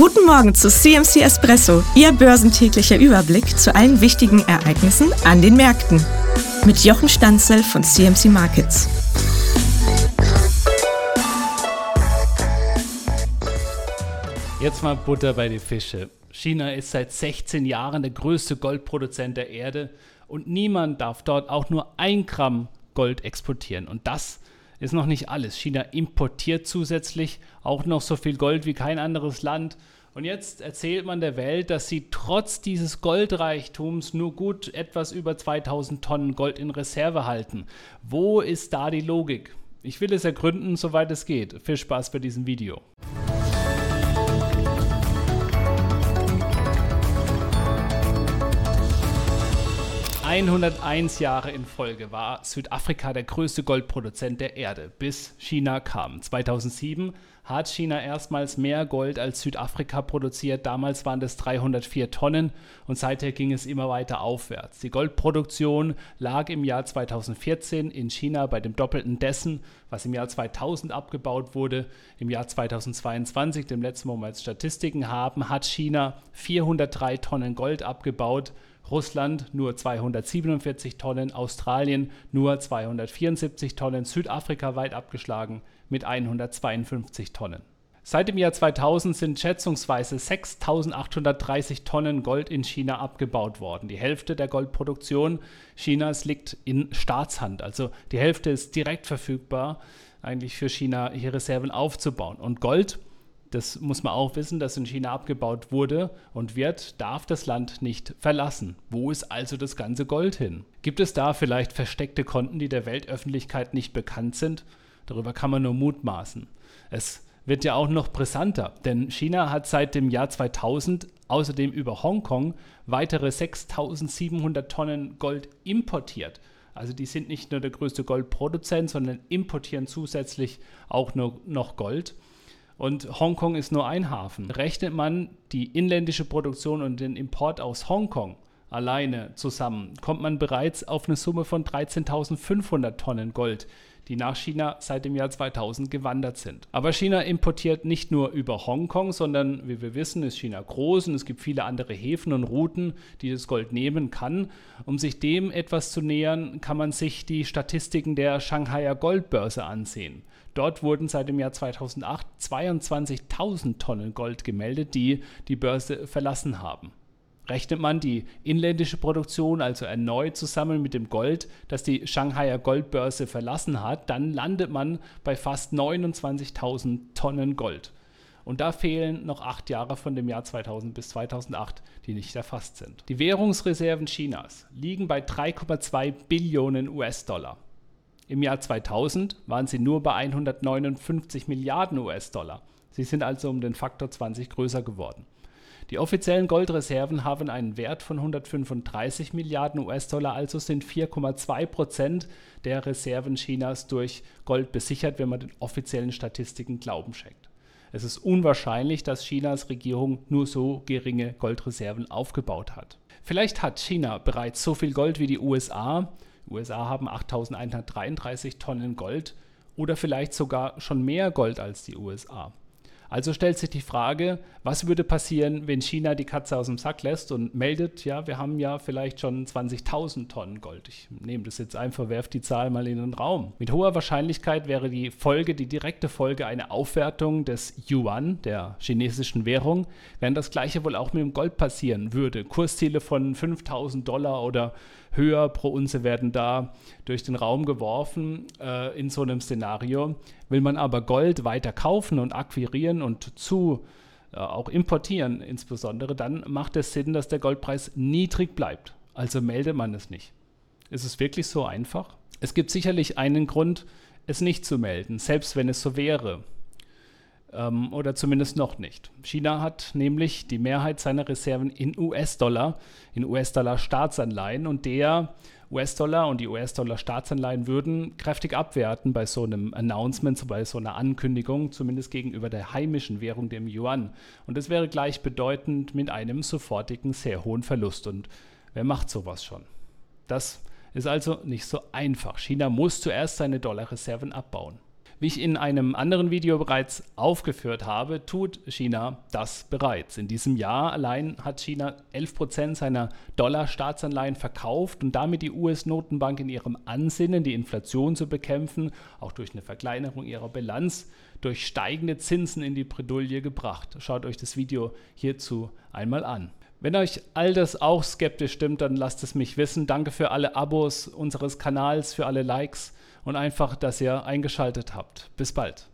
Guten Morgen zu CMC Espresso, Ihr börsentäglicher Überblick zu allen wichtigen Ereignissen an den Märkten. Mit Jochen Stanzel von CMC Markets. Jetzt mal Butter bei die Fische. China ist seit 16 Jahren der größte Goldproduzent der Erde und niemand darf dort auch nur ein Gramm Gold exportieren. Und das ist noch nicht alles. China importiert zusätzlich auch noch so viel Gold wie kein anderes Land. Und jetzt erzählt man der Welt, dass sie trotz dieses Goldreichtums nur gut etwas über 2000 Tonnen Gold in Reserve halten. Wo ist da die Logik? Ich will es ergründen, soweit es geht. Viel Spaß bei diesem Video. 101 Jahre in Folge war Südafrika der größte Goldproduzent der Erde, bis China kam. 2007 hat China erstmals mehr Gold als Südafrika produziert. Damals waren das 304 Tonnen und seither ging es immer weiter aufwärts. Die Goldproduktion lag im Jahr 2014 in China bei dem Doppelten dessen, was im Jahr 2000 abgebaut wurde. Im Jahr 2022, dem letzten wo wir jetzt Statistiken haben, hat China 403 Tonnen Gold abgebaut. Russland nur 247 Tonnen, Australien nur 274 Tonnen, Südafrika weit abgeschlagen mit 152 Tonnen. Seit dem Jahr 2000 sind schätzungsweise 6.830 Tonnen Gold in China abgebaut worden. Die Hälfte der Goldproduktion Chinas liegt in Staatshand, also die Hälfte ist direkt verfügbar, eigentlich für China hier Reserven aufzubauen. Und Gold das muss man auch wissen, dass in China abgebaut wurde und wird, darf das Land nicht verlassen. Wo ist also das ganze Gold hin? Gibt es da vielleicht versteckte Konten, die der Weltöffentlichkeit nicht bekannt sind? Darüber kann man nur mutmaßen. Es wird ja auch noch brisanter, denn China hat seit dem Jahr 2000 außerdem über Hongkong weitere 6700 Tonnen Gold importiert. Also die sind nicht nur der größte Goldproduzent, sondern importieren zusätzlich auch noch Gold. Und Hongkong ist nur ein Hafen. Rechnet man die inländische Produktion und den Import aus Hongkong alleine zusammen, kommt man bereits auf eine Summe von 13.500 Tonnen Gold, die nach China seit dem Jahr 2000 gewandert sind. Aber China importiert nicht nur über Hongkong, sondern wie wir wissen, ist China groß und es gibt viele andere Häfen und Routen, die das Gold nehmen kann. Um sich dem etwas zu nähern, kann man sich die Statistiken der Shanghaier Goldbörse ansehen. Dort wurden seit dem Jahr 2008 22.000 Tonnen Gold gemeldet, die die Börse verlassen haben. Rechnet man die inländische Produktion also erneut zusammen mit dem Gold, das die Shanghaier Goldbörse verlassen hat, dann landet man bei fast 29.000 Tonnen Gold. Und da fehlen noch acht Jahre von dem Jahr 2000 bis 2008, die nicht erfasst sind. Die Währungsreserven Chinas liegen bei 3,2 Billionen US-Dollar. Im Jahr 2000 waren sie nur bei 159 Milliarden US-Dollar. Sie sind also um den Faktor 20 größer geworden. Die offiziellen Goldreserven haben einen Wert von 135 Milliarden US-Dollar, also sind 4,2 Prozent der Reserven Chinas durch Gold besichert, wenn man den offiziellen Statistiken Glauben schenkt. Es ist unwahrscheinlich, dass Chinas Regierung nur so geringe Goldreserven aufgebaut hat. Vielleicht hat China bereits so viel Gold wie die USA, USA haben 8133 Tonnen Gold oder vielleicht sogar schon mehr Gold als die USA. Also stellt sich die Frage, was würde passieren, wenn China die Katze aus dem Sack lässt und meldet, ja, wir haben ja vielleicht schon 20.000 Tonnen Gold. Ich nehme das jetzt einfach, werfe die Zahl mal in den Raum. Mit hoher Wahrscheinlichkeit wäre die Folge, die direkte Folge eine Aufwertung des Yuan, der chinesischen Währung, während das gleiche wohl auch mit dem Gold passieren würde. Kursziele von 5.000 Dollar oder höher pro Unze werden da durch den Raum geworfen äh, in so einem Szenario. Will man aber Gold weiter kaufen und akquirieren und zu äh, auch importieren insbesondere, dann macht es Sinn, dass der Goldpreis niedrig bleibt. Also meldet man es nicht. Ist es wirklich so einfach? Es gibt sicherlich einen Grund, es nicht zu melden, selbst wenn es so wäre. Ähm, oder zumindest noch nicht. China hat nämlich die Mehrheit seiner Reserven in US-Dollar, in US-Dollar Staatsanleihen und der US-Dollar und die US-Dollar-Staatsanleihen würden kräftig abwerten bei so einem Announcement, bei so einer Ankündigung, zumindest gegenüber der heimischen Währung, dem Yuan. Und das wäre gleichbedeutend mit einem sofortigen, sehr hohen Verlust. Und wer macht sowas schon? Das ist also nicht so einfach. China muss zuerst seine Dollarreserven abbauen. Wie ich in einem anderen Video bereits aufgeführt habe, tut China das bereits. In diesem Jahr allein hat China 11% seiner Dollar-Staatsanleihen verkauft und damit die US-Notenbank in ihrem Ansinnen, die Inflation zu bekämpfen, auch durch eine Verkleinerung ihrer Bilanz, durch steigende Zinsen in die Bredouille gebracht. Schaut euch das Video hierzu einmal an. Wenn euch all das auch skeptisch stimmt, dann lasst es mich wissen. Danke für alle Abos unseres Kanals, für alle Likes und einfach, dass ihr eingeschaltet habt. Bis bald.